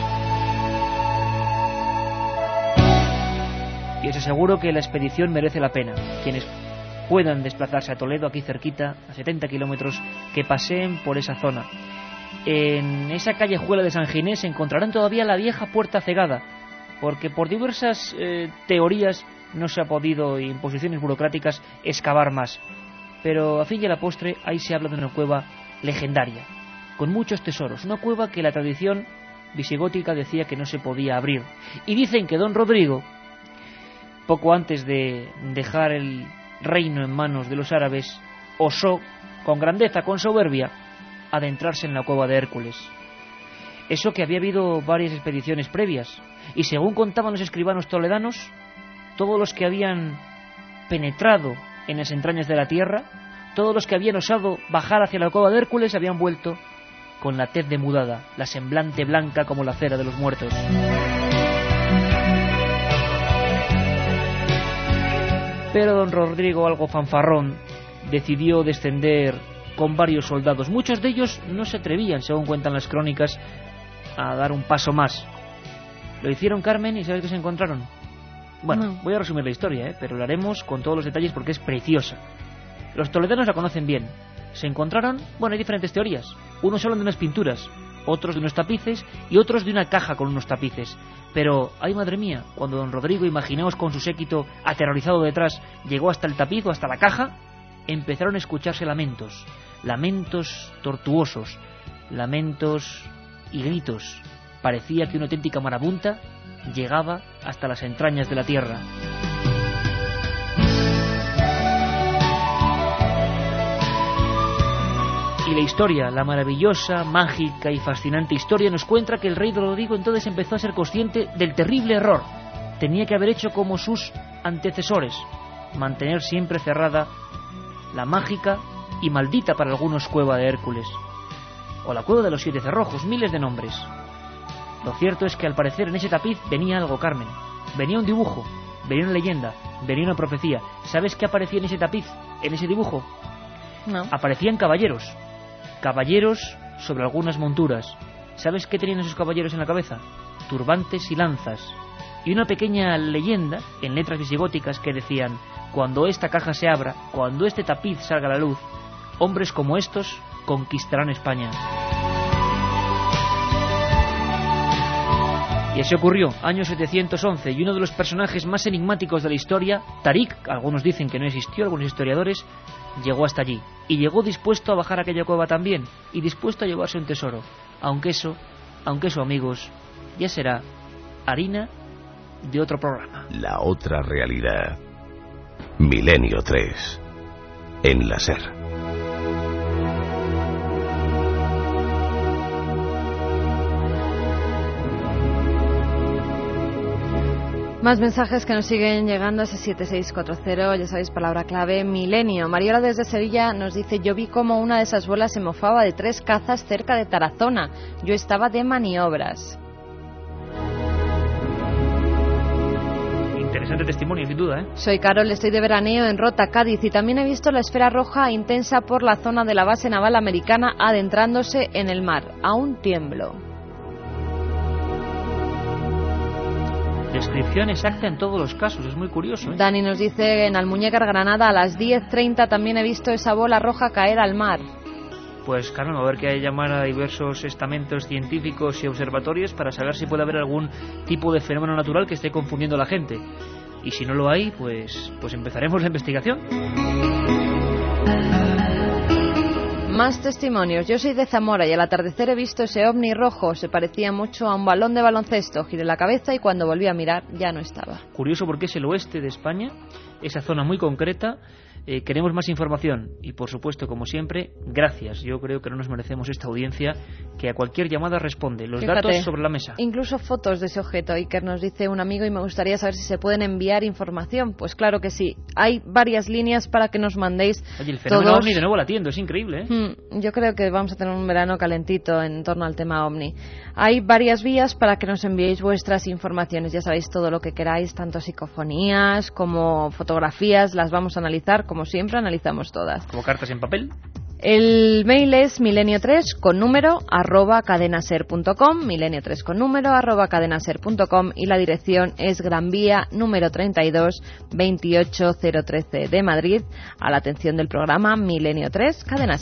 Y os aseguro que la expedición merece la pena. Quienes puedan desplazarse a Toledo, aquí cerquita, a 70 kilómetros, que paseen por esa zona. En esa callejuela de San Ginés encontrarán todavía la vieja puerta cegada, porque por diversas eh, teorías no se ha podido, y imposiciones burocráticas, excavar más. Pero a fin y a la postre, ahí se habla de una cueva legendaria, con muchos tesoros, una cueva que la tradición visigótica decía que no se podía abrir. Y dicen que don Rodrigo, poco antes de dejar el reino en manos de los árabes, osó, con grandeza, con soberbia, adentrarse en la cueva de Hércules. Eso que había habido varias expediciones previas, y según contaban los escribanos toledanos, todos los que habían penetrado en las entrañas de la tierra, todos los que habían osado bajar hacia la cueva de Hércules habían vuelto con la tez demudada, la semblante blanca como la cera de los muertos. Pero don Rodrigo, algo fanfarrón, decidió descender con varios soldados. Muchos de ellos no se atrevían, según cuentan las crónicas, a dar un paso más. Lo hicieron Carmen y ¿sabes qué se encontraron? Bueno, voy a resumir la historia, ¿eh? pero lo haremos con todos los detalles porque es preciosa. Los toledanos la conocen bien, se encontraron, bueno, hay diferentes teorías. Unos hablan de unas pinturas, otros de unos tapices y otros de una caja con unos tapices. Pero, ay madre mía, cuando don Rodrigo, imaginaos con su séquito aterrorizado detrás, llegó hasta el tapiz o hasta la caja, empezaron a escucharse lamentos, lamentos tortuosos, lamentos y gritos. Parecía que una auténtica marabunta llegaba hasta las entrañas de la tierra. Y la historia, la maravillosa, mágica y fascinante historia nos cuenta que el rey Rodrigo entonces empezó a ser consciente del terrible error. Tenía que haber hecho como sus antecesores, mantener siempre cerrada la mágica y maldita para algunos cueva de Hércules, o la cueva de los siete cerrojos, miles de nombres. Lo cierto es que al parecer en ese tapiz venía algo, Carmen. Venía un dibujo, venía una leyenda, venía una profecía. ¿Sabes qué aparecía en ese tapiz, en ese dibujo? No. Aparecían caballeros, caballeros sobre algunas monturas. ¿Sabes qué tenían esos caballeros en la cabeza? Turbantes y lanzas. Y una pequeña leyenda, en letras visigóticas, que decían, cuando esta caja se abra, cuando este tapiz salga a la luz, hombres como estos conquistarán España. Y así ocurrió, año 711, y uno de los personajes más enigmáticos de la historia, Tarik, algunos dicen que no existió, algunos historiadores, llegó hasta allí. Y llegó dispuesto a bajar a aquella cueva también, y dispuesto a llevarse un tesoro. Aunque eso, aunque eso amigos, ya será harina de otro programa. La otra realidad. Milenio 3. En la SER. Más mensajes que nos siguen llegando a ese 7640, ya sabéis, palabra clave, milenio. Mariola desde Sevilla nos dice, yo vi como una de esas bolas se mofaba de tres cazas cerca de Tarazona. Yo estaba de maniobras. Interesante testimonio, sin duda, ¿eh? Soy Carol, estoy de veraneo en Rota, Cádiz, y también he visto la esfera roja intensa por la zona de la base naval americana adentrándose en el mar. Aún tiemblo. Descripción exacta en todos los casos, es muy curioso. ¿eh? Dani nos dice en Almuñécar, Granada, a las 10.30 también he visto esa bola roja caer al mar. Pues Carmen, a ver que hay llamar a diversos estamentos científicos y observatorios para saber si puede haber algún tipo de fenómeno natural que esté confundiendo a la gente. Y si no lo hay, pues, pues empezaremos la investigación. Más testimonios. Yo soy de Zamora y al atardecer he visto ese ovni rojo. Se parecía mucho a un balón de baloncesto. Giré la cabeza y cuando volví a mirar ya no estaba. Curioso porque es el oeste de España, esa zona muy concreta. Eh, queremos más información y, por supuesto, como siempre, gracias. Yo creo que no nos merecemos esta audiencia que a cualquier llamada responde. Los Fíjate, datos sobre la mesa. Incluso fotos de ese objeto. Iker nos dice un amigo y me gustaría saber si se pueden enviar información. Pues claro que sí. Hay varias líneas para que nos mandéis. Oye, el fenómeno todos. ovni de nuevo latiendo, es increíble. ¿eh? Mm, Yo creo que vamos a tener un verano calentito en torno al tema ovni. Hay varias vías para que nos enviéis vuestras informaciones. Ya sabéis todo lo que queráis, tanto psicofonías como fotografías. Las vamos a analizar, como siempre, analizamos todas. Como cartas en papel. El mail es milenio3 con número arroba cadenaser.com, milenio3 con número arroba cadenaser.com y la dirección es Gran Vía número 32 28013 de Madrid a la atención del programa Milenio 3 Cadena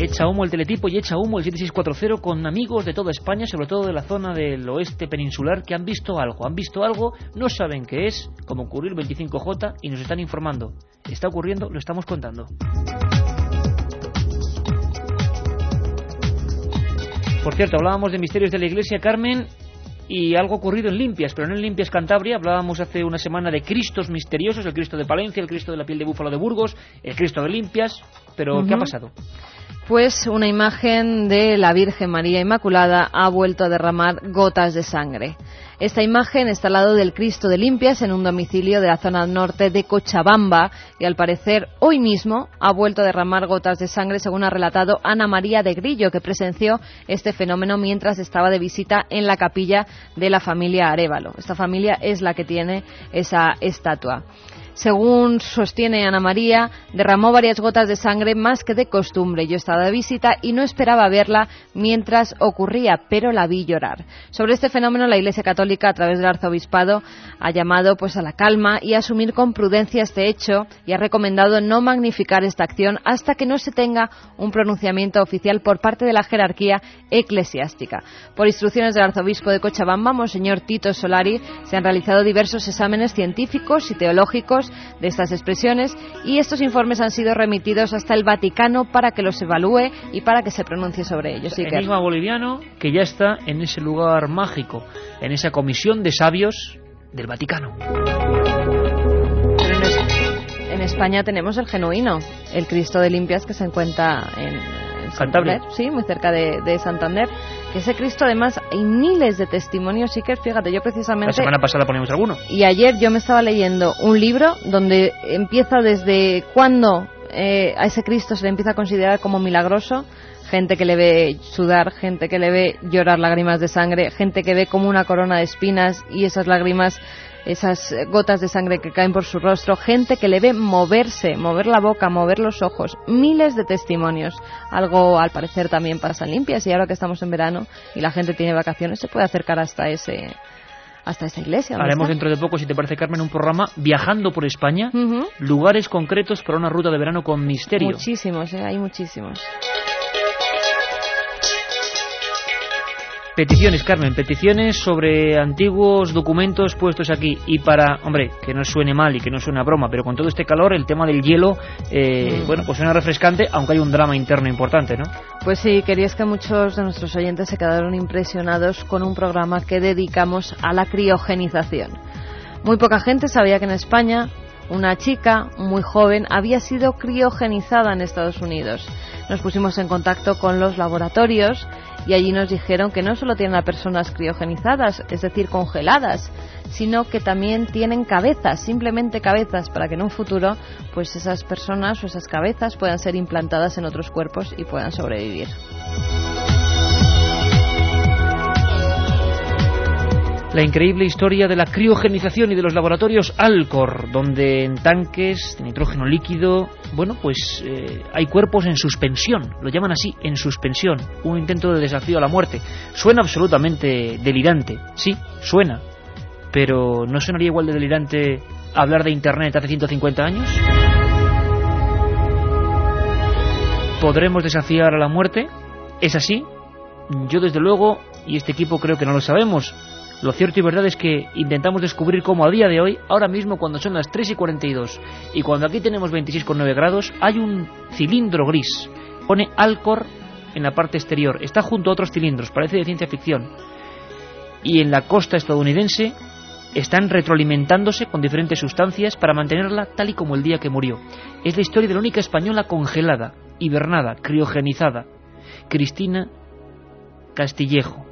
Echa humo el teletipo y echa humo el 7640 con amigos de toda España, sobre todo de la zona del oeste peninsular, que han visto algo. Han visto algo, no saben qué es, como ocurrió el 25J, y nos están informando. Está ocurriendo, lo estamos contando. Por cierto, hablábamos de misterios de la Iglesia, Carmen, y algo ocurrido en Limpias, pero no en Limpias Cantabria. Hablábamos hace una semana de Cristos misteriosos, el Cristo de Palencia, el Cristo de la piel de búfalo de Burgos, el Cristo de Limpias. Pero, ¿qué ha pasado? Pues una imagen de la Virgen María Inmaculada ha vuelto a derramar gotas de sangre. Esta imagen está al lado del Cristo de Limpias en un domicilio de la zona norte de Cochabamba y al parecer hoy mismo ha vuelto a derramar gotas de sangre según ha relatado Ana María de Grillo que presenció este fenómeno mientras estaba de visita en la capilla de la familia Arevalo. Esta familia es la que tiene esa estatua. Según sostiene Ana María, derramó varias gotas de sangre más que de costumbre. Yo estaba de visita y no esperaba verla mientras ocurría, pero la vi llorar. Sobre este fenómeno, la Iglesia Católica, a través del arzobispado, ha llamado pues a la calma y a asumir con prudencia este hecho y ha recomendado no magnificar esta acción hasta que no se tenga un pronunciamiento oficial por parte de la jerarquía eclesiástica. Por instrucciones del arzobispo de Cochabamba, Monseñor Tito Solari, se han realizado diversos exámenes científicos y teológicos de estas expresiones y estos informes han sido remitidos hasta el Vaticano para que los evalúe y para que se pronuncie sobre ellos. El enigma boliviano que ya está en ese lugar mágico, en esa comisión de sabios del Vaticano. en, España tenemos el genuino, el Cristo de Limpias que se encuentra en, Santander, sí, muy cerca de, de Santander que ese Cristo además hay miles de testimonios sí que fíjate yo precisamente la semana pasada ponemos alguno. y ayer yo me estaba leyendo un libro donde empieza desde cuándo eh, a ese Cristo se le empieza a considerar como milagroso gente que le ve sudar, gente que le ve llorar lágrimas de sangre, gente que ve como una corona de espinas y esas lágrimas esas gotas de sangre que caen por su rostro, gente que le ve moverse, mover la boca, mover los ojos, miles de testimonios. Algo al parecer también pasa en limpias y ahora que estamos en verano y la gente tiene vacaciones se puede acercar hasta ese hasta esa iglesia. Haremos dentro de poco, si te parece, Carmen, un programa viajando por España, lugares concretos para una ruta de verano con misterio. Muchísimos, ¿eh? hay muchísimos. Peticiones, Carmen, peticiones sobre antiguos documentos puestos aquí. Y para, hombre, que no suene mal y que no suene a broma, pero con todo este calor, el tema del hielo, eh, mm. bueno, pues suena refrescante, aunque hay un drama interno importante, ¿no? Pues sí, querías que muchos de nuestros oyentes se quedaron impresionados con un programa que dedicamos a la criogenización. Muy poca gente sabía que en España una chica muy joven había sido criogenizada en Estados Unidos. Nos pusimos en contacto con los laboratorios y allí nos dijeron que no solo tienen a personas criogenizadas, es decir, congeladas, sino que también tienen cabezas, simplemente cabezas, para que en un futuro pues esas personas o esas cabezas puedan ser implantadas en otros cuerpos y puedan sobrevivir. La increíble historia de la criogenización y de los laboratorios Alcor, donde en tanques de nitrógeno líquido, bueno, pues eh, hay cuerpos en suspensión, lo llaman así, en suspensión, un intento de desafío a la muerte. Suena absolutamente delirante, sí, suena, pero ¿no sonaría igual de delirante hablar de Internet hace 150 años? ¿Podremos desafiar a la muerte? ¿Es así? Yo desde luego, y este equipo creo que no lo sabemos, lo cierto y verdad es que intentamos descubrir cómo a día de hoy, ahora mismo cuando son las 3 y 42 y cuando aquí tenemos 26,9 grados, hay un cilindro gris. Pone Alcor en la parte exterior. Está junto a otros cilindros, parece de ciencia ficción. Y en la costa estadounidense están retroalimentándose con diferentes sustancias para mantenerla tal y como el día que murió. Es la historia de la única española congelada, hibernada, criogenizada, Cristina Castillejo,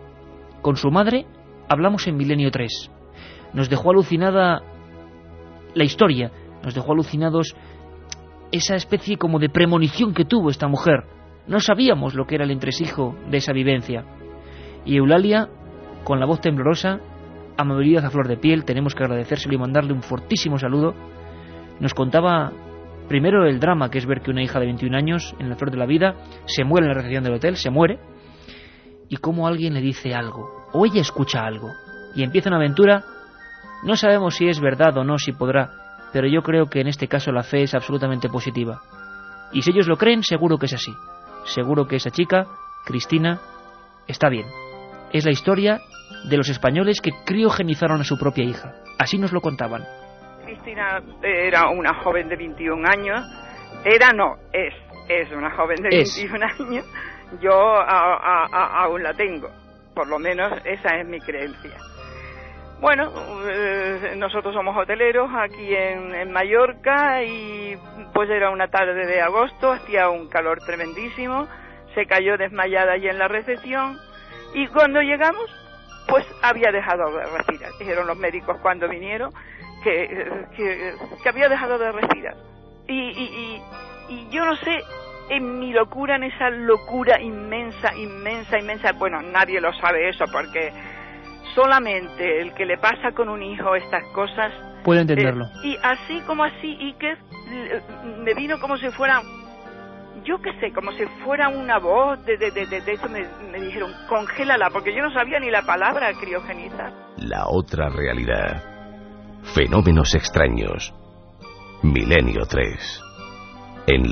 con su madre hablamos en Milenio 3. Nos dejó alucinada la historia, nos dejó alucinados esa especie como de premonición que tuvo esta mujer. No sabíamos lo que era el entresijo de esa vivencia. Y Eulalia, con la voz temblorosa, amabilidad a flor de piel, tenemos que agradecérselo y mandarle un fortísimo saludo, nos contaba primero el drama que es ver que una hija de 21 años, en la flor de la vida, se muere en la recepción del hotel, se muere, y cómo alguien le dice algo, o ella escucha algo y empieza una aventura, no sabemos si es verdad o no, si podrá, pero yo creo que en este caso la fe es absolutamente positiva. Y si ellos lo creen, seguro que es así. seguro que esa chica, Cristina, está bien. Es la historia de los españoles que criogenizaron a su propia hija. Así nos lo contaban. Cristina era una joven de 21 años. Era, no, es, es una joven de 21 años. Yo aún la tengo. Por lo menos esa es mi creencia. Bueno, eh, nosotros somos hoteleros aquí en, en, Mallorca y pues era una tarde de agosto, hacía un calor tremendísimo, se cayó desmayada allí en la recepción y cuando llegamos pues había dejado de respirar. Dijeron los médicos cuando vinieron que, que, había dejado de respirar. Y, y, y, yo no sé, en mi locura, en esa locura inmensa, inmensa, inmensa, bueno, nadie lo sabe eso porque solamente el que le pasa con un hijo estas cosas puede entenderlo. Eh, y así como así, y que me vino como si fuera yo qué sé, como si fuera una voz de, de, de, de eso me, me, dijeron, congélala, porque yo no sabía ni la palabra criogeniza. La otra realidad. Fenómenos extraños. Milenio 3. En.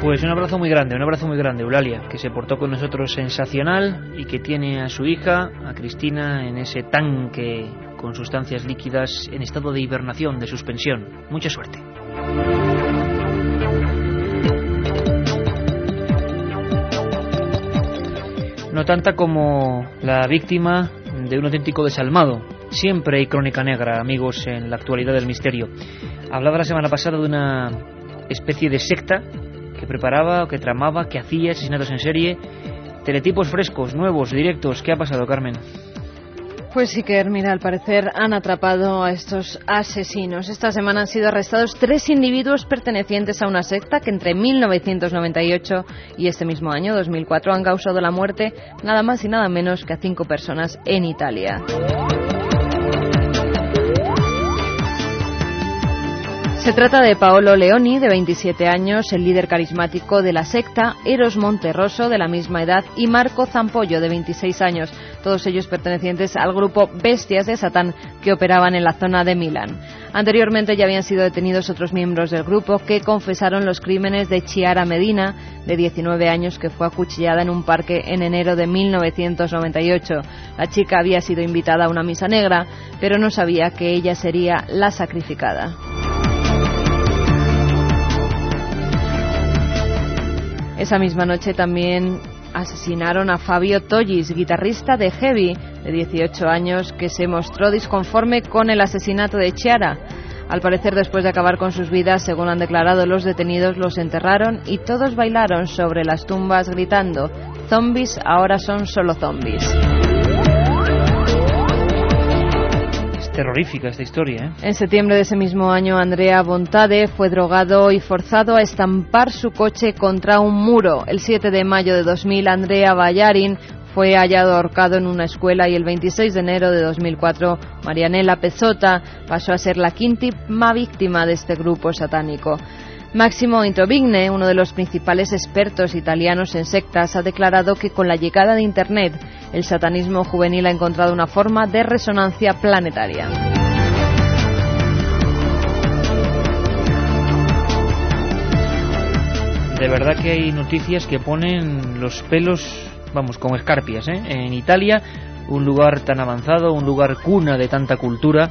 Pues un abrazo muy grande, un abrazo muy grande, Eulalia, que se portó con nosotros sensacional y que tiene a su hija, a Cristina, en ese tanque con sustancias líquidas en estado de hibernación, de suspensión. Mucha suerte. No tanta como la víctima de un auténtico desalmado. Siempre hay crónica negra, amigos, en la actualidad del misterio. Hablaba la semana pasada de una especie de secta que preparaba, que tramaba, que hacía asesinatos en serie. Teletipos frescos, nuevos, directos. ¿Qué ha pasado, Carmen? Pues que, mira, al parecer han atrapado a estos asesinos. Esta semana han sido arrestados tres individuos pertenecientes a una secta que entre 1998 y este mismo año, 2004, han causado la muerte nada más y nada menos que a cinco personas en Italia. Se trata de Paolo Leoni, de 27 años, el líder carismático de la secta, Eros Monterroso, de la misma edad, y Marco Zampollo, de 26 años, todos ellos pertenecientes al grupo Bestias de Satán que operaban en la zona de Milán. Anteriormente ya habían sido detenidos otros miembros del grupo que confesaron los crímenes de Chiara Medina, de 19 años, que fue acuchillada en un parque en enero de 1998. La chica había sido invitada a una misa negra, pero no sabía que ella sería la sacrificada. Esa misma noche también asesinaron a Fabio Tollis, guitarrista de Heavy, de 18 años, que se mostró disconforme con el asesinato de Chiara. Al parecer, después de acabar con sus vidas, según han declarado los detenidos, los enterraron y todos bailaron sobre las tumbas gritando, zombies ahora son solo zombies. Terrorífica esta historia. ¿eh? En septiembre de ese mismo año, Andrea Bontade fue drogado y forzado a estampar su coche contra un muro. El 7 de mayo de 2000, Andrea Ballarin fue hallado ahorcado en una escuela y el 26 de enero de 2004, Marianela Pezzota pasó a ser la quinta víctima de este grupo satánico. Máximo Introvigne, uno de los principales expertos italianos en sectas, ha declarado que con la llegada de Internet, el satanismo juvenil ha encontrado una forma de resonancia planetaria. De verdad que hay noticias que ponen los pelos, vamos, como escarpias. ¿eh? En Italia, un lugar tan avanzado, un lugar cuna de tanta cultura,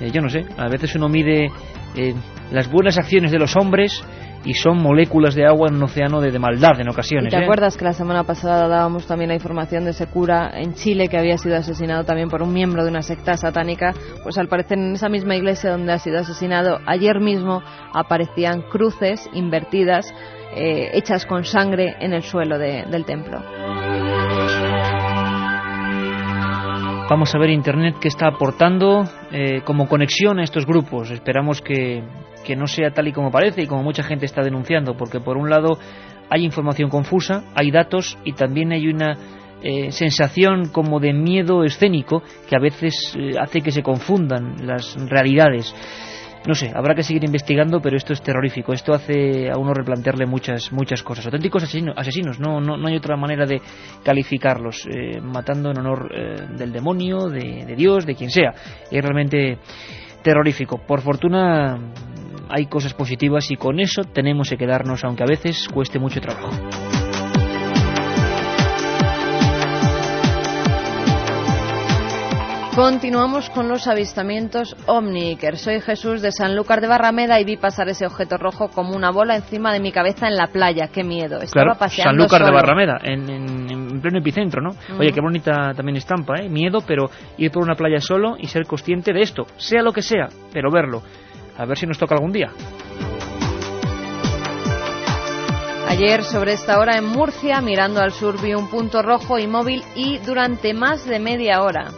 eh, yo no sé, a veces uno mide eh, las buenas acciones de los hombres y son moléculas de agua en un océano de, maldad en ocasiones. ¿Te ¿eh? acuerdas que la semana pasada dábamos también la información de ese cura en Chile que había sido asesinado también por un miembro de una secta satánica? Pues al parecer en esa misma iglesia donde ha sido asesinado ayer mismo aparecían cruces invertidas eh, hechas con sangre en el suelo del templo. Vamos a ver Internet qué está aportando eh, como conexión a estos grupos. Esperamos que, no sea tal y como parece y como mucha gente está denunciando, porque por un lado hay información confusa, hay datos y también hay una eh, sensación como de miedo escénico que a veces eh, hace que se confundan las realidades. No sé, habrá que seguir investigando, pero esto es terrorífico. Esto hace a uno replantearle muchas muchas cosas. Auténticos asesinos, asesinos no, no, no hay otra manera de calificarlos, eh, matando en honor eh, del demonio, de, de Dios, de quien sea. Es realmente terrorífico. Por fortuna hay cosas positivas y con eso tenemos que quedarnos, aunque a veces cueste mucho trabajo. Continuamos con los avistamientos Omniker. Soy Jesús de Sanlúcar de Barrameda y vi pasar ese objeto rojo como una bola encima de mi cabeza en la playa. Qué miedo. Estaba paseando Sanlúcar de solo. Barrameda, en, en- en pleno epicentro, ¿no? Oye, qué bonita también estampa, ¿eh? Miedo, pero ir por una playa solo y ser consciente de esto, sea lo que sea, pero verlo. A ver si nos toca algún día. Ayer, sobre esta hora en Murcia, mirando al sur, vi un punto rojo inmóvil y durante más de media hora.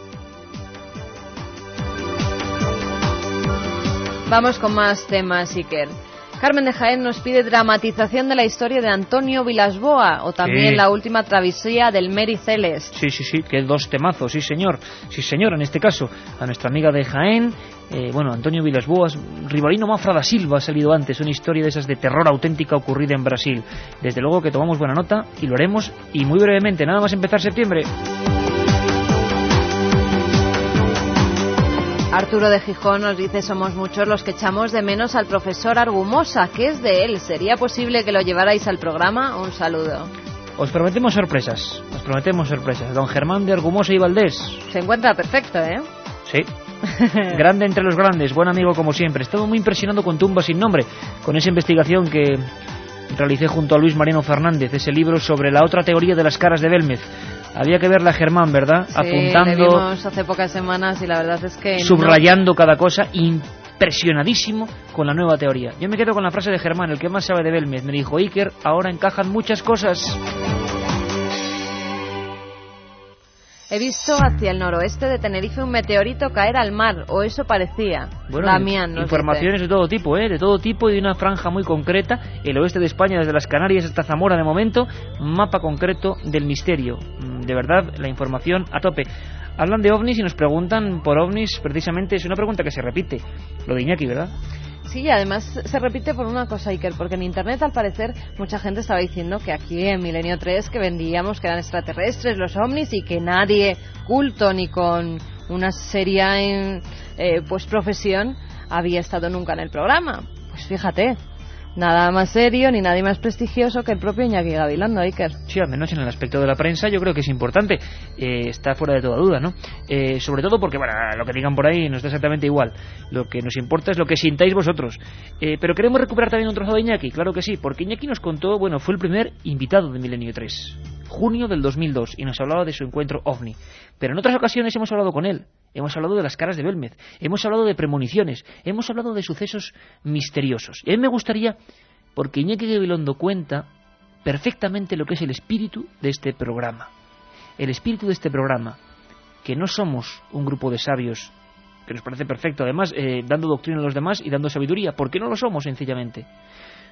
Vamos con más temas, Iker. Carmen de Jaén nos pide dramatización de la historia de Antonio Vilasboa o también Sí. la última travesía del Mary Celes. Sí, sí, sí, que dos temazos, sí señor, sí señor, en este caso, a nuestra amiga de Jaén, eh, bueno, Antonio Vilas Boas, Rivalino Mafra da Silva ha salido antes, una historia de esas de terror auténtica ocurrida en Brasil. Desde luego que tomamos buena nota y lo haremos, y muy brevemente, nada más empezar septiembre. Arturo de Gijón nos dice somos muchos los que echamos de menos al profesor Argumosa. ¿Qué es de él? ¿Sería posible que lo llevarais al programa? Un saludo. Os prometemos sorpresas, os prometemos sorpresas. Don Germán de Argumosa y Valdés, Se encuentra perfecto, ¿eh? sí, grande entre los grandes, buen amigo como siempre. Estaba muy impresionado con Tumba sin nombre, con esa investigación que realicé junto a Luis Mariano Fernández, ese libro sobre la otra teoría de las caras de Belmez. Había que verla Germán, ¿verdad? Sí, le Apuntando, vimos hace pocas semanas y la verdad es que... no- subrayando cada cosa, impresionadísimo con la nueva teoría. Yo me quedo con la frase de Germán, el que más sabe de Belmez. Me dijo, Iker, ahora encajan muchas cosas. He visto hacia el noroeste de Tenerife un meteorito caer al mar, o eso parecía. Bueno, Damián informaciones de todo tipo, ¿eh? De todo tipo y de una franja muy concreta. El oeste de España, desde las Canarias hasta Zamora de momento. Mapa concreto del misterio. Mm, De verdad, la información a tope. Hablan de ovnis y nos preguntan por ovnis, precisamente es una pregunta que se repite. Lo de Iñaki, ¿verdad? Sí, además se repite por una cosa, Iker, porque en Internet al parecer mucha gente estaba diciendo que aquí en Milenio 3 que vendíamos que eran extraterrestres los ovnis y que nadie culto ni con una seria en, eh, pues profesión había estado nunca en el programa. Pues fíjate, nada más serio ni nadie más prestigioso que el propio Iñaki Gabilondo, Iker. Sí, al menos en el aspecto de la prensa yo creo que es importante. Eh, está fuera de toda duda, ¿no? Eh, sobre todo porque, bueno, lo que digan por ahí nos da exactamente igual. Lo que nos importa es lo que sintáis vosotros. Eh, pero queremos recuperar también un trozo de Iñaki, claro que sí, porque Iñaki nos contó, bueno, fue el primer invitado de Milenio 3, junio del 2002, y nos hablaba de su encuentro ovni. Pero en otras ocasiones hemos hablado con él. Hemos hablado de las caras de Belmez, hemos hablado de premoniciones, hemos hablado de sucesos misteriosos. Y a mí me gustaría, porque Iñaki Gabilondo cuenta perfectamente lo que es el espíritu de este programa. El espíritu de este programa, que no somos un grupo de sabios, que nos parece perfecto, además, eh, dando doctrina a los demás y dando sabiduría, porque no lo somos sencillamente.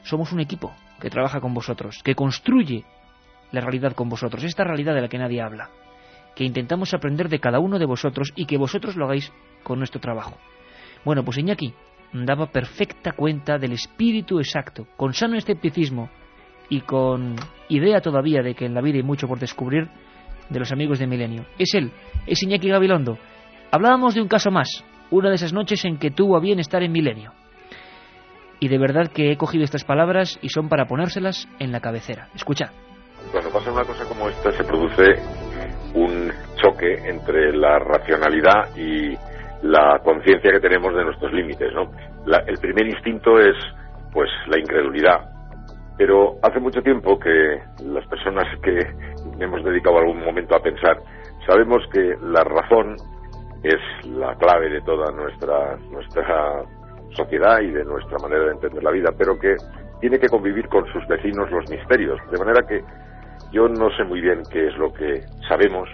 Somos un equipo que trabaja con vosotros, que construye la realidad con vosotros, esta realidad de la que nadie habla, que intentamos aprender de cada uno de vosotros y que vosotros lo hagáis con nuestro trabajo. Bueno, pues Iñaki daba perfecta cuenta del espíritu exacto, con sano escepticismo y con idea todavía de que en la vida hay mucho por descubrir de los amigos de Milenio. Es él, es Iñaki Gabilondo. Hablábamos de un caso más, una de esas noches en que tuvo a bien estar en Milenio. Y de verdad que he cogido estas palabras y son para ponérselas en la cabecera. Escucha. Cuando pasa una cosa como esta se produce un choque entre la racionalidad y la conciencia que tenemos de nuestros límites, ¿no? La- el primer instinto es, pues, la incredulidad. Pero hace mucho tiempo que las personas que hemos dedicado algún momento a pensar sabemos que la razón es la clave de toda nuestra nuestra sociedad y de nuestra manera de entender la vida, pero que tiene que convivir con sus vecinos los misterios, de manera que yo no sé muy bien qué es lo que sabemos,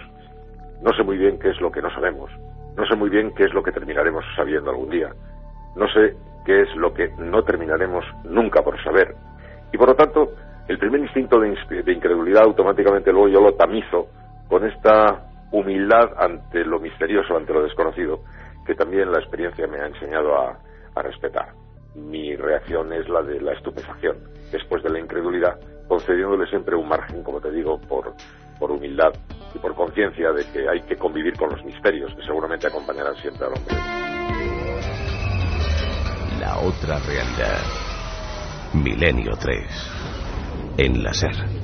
no sé muy bien qué es lo que no sabemos, no sé muy bien qué es lo que terminaremos sabiendo algún día, no sé qué es lo que no terminaremos nunca por saber. Y por lo tanto, el primer instinto de, incredulidad automáticamente luego yo lo tamizo con esta humildad ante lo misterioso, ante lo desconocido, que también la experiencia me ha enseñado a respetar. Mi reacción es la de la estupefacción, después de la incredulidad, concediéndole siempre un margen, como te digo, por, por humildad y por conciencia de que hay que convivir con los misterios que seguramente acompañarán siempre al hombre. La otra realidad. Milenio 3. En la SER.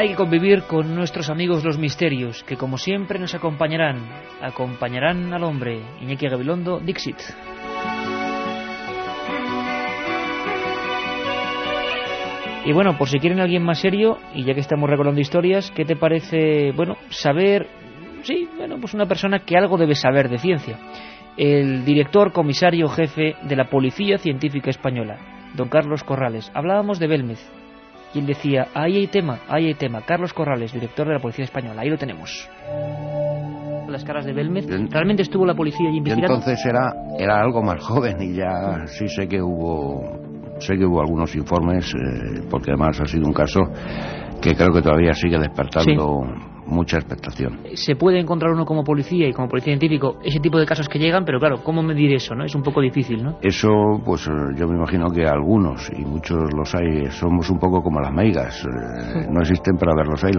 Hay que convivir con nuestros amigos los misterios, que como siempre nos acompañarán, acompañarán al hombre. Iñaki Gabilondo, Dixit. Y bueno, por si quieren alguien más serio, y ya que estamos recordando historias, ¿qué te parece, bueno, saber, sí, bueno, pues una persona que algo debe saber de ciencia? El director comisario jefe de la Policía Científica Española, don Carlos Corrales. Hablábamos de Belmez, y él decía, ahí hay tema, ahí hay tema. Carlos Corrales, director de la Policía Española, ahí lo tenemos. Las caras de Belmez, ¿realmente estuvo la policía allí investigando? Entonces era, era algo más joven y ya sí sé que hubo, sé que hubo algunos informes, eh, porque además ha sido un caso que creo que todavía sigue despertando mucha expectación. Se puede encontrar uno como policía y como policía científico ese tipo de casos que llegan, pero claro, ¿cómo medir eso? no Es un poco difícil, ¿no? Eso, pues eh, yo me imagino que algunos, y muchos los hay, somos un poco como las meigas, eh, no existen para verlos ahí,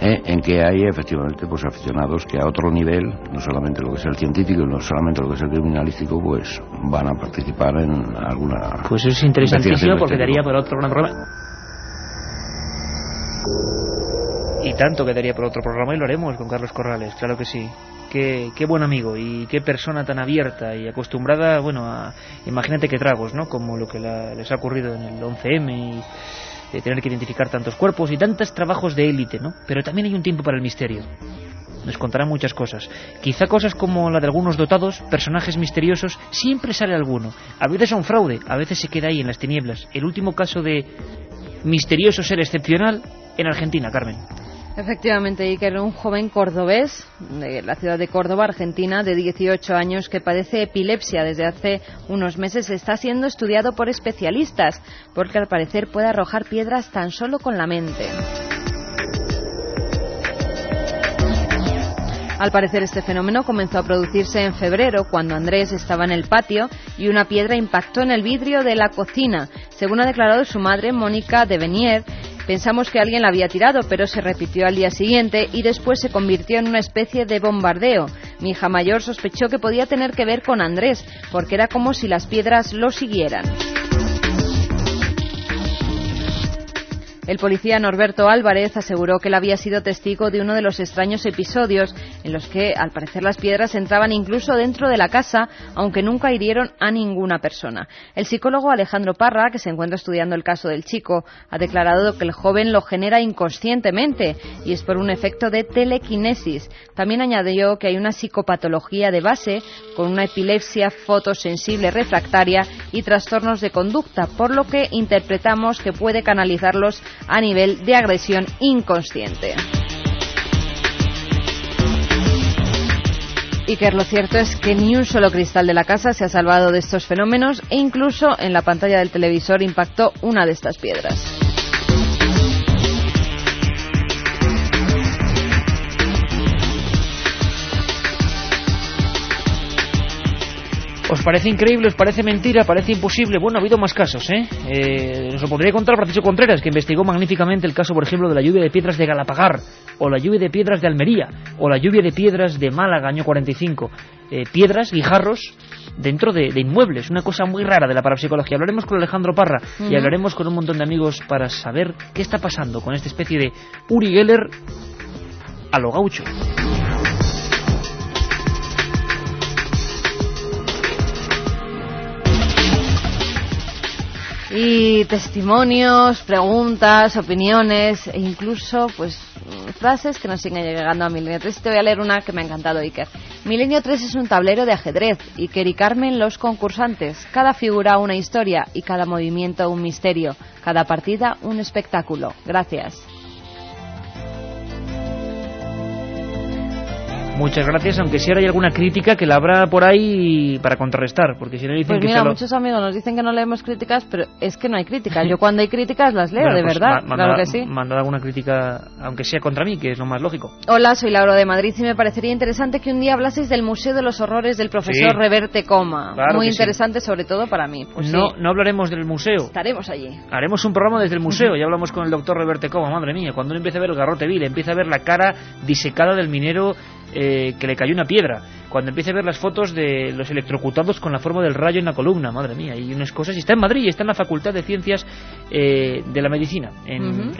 eh, en que hay efectivamente pues aficionados que a otro nivel, no solamente lo que es el científico y no solamente lo que es el criminalístico, pues van a participar en alguna... Pues eso es interesantísimo porque daría para otro gran programa. Y tanto quedaría por otro programa y lo haremos con Carlos Corrales, claro que sí. Qué, buen amigo y qué persona tan abierta y acostumbrada, bueno, a, imagínate qué tragos, ¿no? Como lo que les ha ocurrido en el 11M y de tener que identificar tantos cuerpos y tantos trabajos de élite, ¿no? Pero también hay un tiempo para el misterio. Nos contará muchas cosas. Quizá cosas como la de algunos dotados, personajes misteriosos, siempre sale alguno. A veces son fraude, a veces se queda ahí en las tinieblas. El último caso de misterioso ser excepcional en Argentina, Carmen. Efectivamente, Iker, un joven cordobés de la ciudad de Córdoba, Argentina, de 18 años, que padece epilepsia desde hace unos meses, está siendo estudiado por especialistas, porque al parecer puede arrojar piedras tan solo con la mente. Al parecer este fenómeno comenzó a producirse en febrero cuando Andrés estaba en el patio y una piedra impactó en el vidrio de la cocina. Según ha declarado su madre, Mónica de Benier, Pensamos que alguien la había tirado, pero se repitió al día siguiente y después se convirtió en una especie de bombardeo. Mi hija mayor sospechó que podía tener que ver con Andrés, porque era como si las piedras lo siguieran. El policía Norberto Álvarez aseguró que él había sido testigo de uno de los extraños episodios en los que, al parecer, las piedras entraban incluso dentro de la casa, aunque nunca hirieron a ninguna persona. El psicólogo Alejandro Parra, que se encuentra estudiando el caso del chico, ha declarado que el joven lo genera inconscientemente y es por un efecto de telequinesis. También añadió que hay una psicopatología de base con una epilepsia fotosensible refractaria y trastornos de conducta, por lo que interpretamos que puede canalizarlos a nivel de agresión inconsciente. Y que lo cierto es que ni un solo cristal de la casa se ha salvado de estos fenómenos e incluso en la pantalla del televisor impactó una de estas piedras. ¿Os parece increíble? ¿Os parece mentira? ¿Parece imposible? Bueno, ha habido más casos, ¿eh? eh nos lo podría contar Francisco Contreras, que investigó magníficamente el caso, por ejemplo, de la lluvia de piedras de Galapagar, o la lluvia de piedras de Almería, o la lluvia de piedras de Málaga, año 45. Eh, piedras, guijarros, dentro de, inmuebles, una cosa muy rara de la parapsicología. Hablaremos con Alejandro Parra y hablaremos con un montón de amigos para saber qué está pasando con esta especie de Uri Geller a lo gaucho. Y testimonios, preguntas, opiniones e incluso pues frases que nos siguen llegando a Milenio 3. Te voy a leer una que me ha encantado, Iker. Milenio 3 es un tablero de ajedrez. Iker y Carmen los concursantes. Cada figura una historia y cada movimiento un misterio. Cada partida un espectáculo. Gracias. Muchas gracias, aunque si ahora hay alguna crítica que la habrá por ahí para contrarrestar, porque si no dicen pues que mira, muchos amigos nos dicen que no leemos críticas, pero es que no hay críticas. Yo cuando hay críticas las leo, de pues verdad, claro que sí. Mandad alguna crítica, aunque sea contra mí, que es lo más lógico. Hola, soy Laura de Madrid y me parecería interesante que un día hablases del Museo de los Horrores del profesor Reverte Coma. Muy interesante, sobre todo para mí. Pues no, no hablaremos del museo. Estaremos allí. Haremos un programa desde el museo. Ya hablamos con el doctor Reverte Coma, madre mía. Cuando uno empieza a ver el garrote vil, empieza a ver la cara disecada del minero eh, que le cayó una piedra. Cuando empiece a ver las fotos de los electrocutados con la forma del rayo en la columna, madre mía, y unas cosas. Y está en Madrid, y está en la Facultad de Ciencias eh, de la Medicina, en,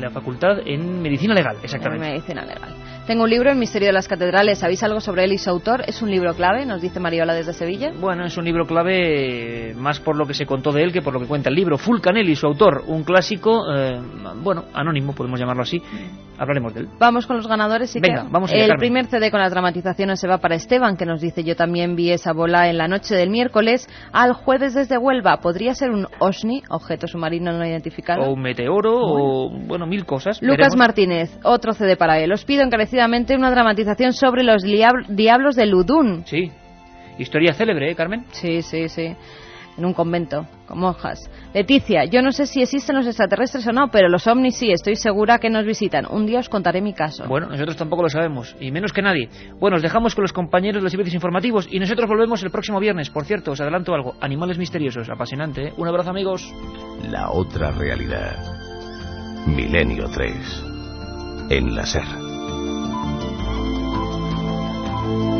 la Facultad en Medicina Legal, exactamente. En Medicina Legal. Tengo un libro, El misterio de las catedrales. ¿Sabéis algo sobre él y su autor? ¿Es un libro clave? Nos dice Mariola desde Sevilla. Bueno, es un libro clave eh, más por lo que se contó de él que por lo que cuenta el libro. Fulcanelli, su autor, un clásico, eh, bueno, anónimo, podemos llamarlo así. Hablaremos de él. Vamos con los ganadores. y Venga, vamos El primer CD con las dramatizaciones se va para Esteban, que nos dice: Yo también vi esa bola en la noche del miércoles al jueves desde Huelva. ¿Podría ser un OSNI, objeto submarino no identificado? O un meteoro, o bueno, mil cosas. Lucas Martínez, otro CD para él. Os pido encarecidamente una dramatización sobre los diablos de Ludún. Sí. Historia célebre, ¿eh, Carmen? Sí, sí, sí. En un convento, con monjas. Leticia, yo no sé si existen los extraterrestres o no, pero los ovnis sí, estoy segura que nos visitan. Un día os contaré mi caso. Bueno, nosotros tampoco lo sabemos, y menos que nadie. Bueno, os dejamos con los compañeros de los servicios informativos y nosotros volvemos el próximo viernes. Por cierto, os adelanto algo. Animales misteriosos, apasionante. ¿eh? Un abrazo, amigos. La otra realidad. Milenio 3. En la SER. Thank you.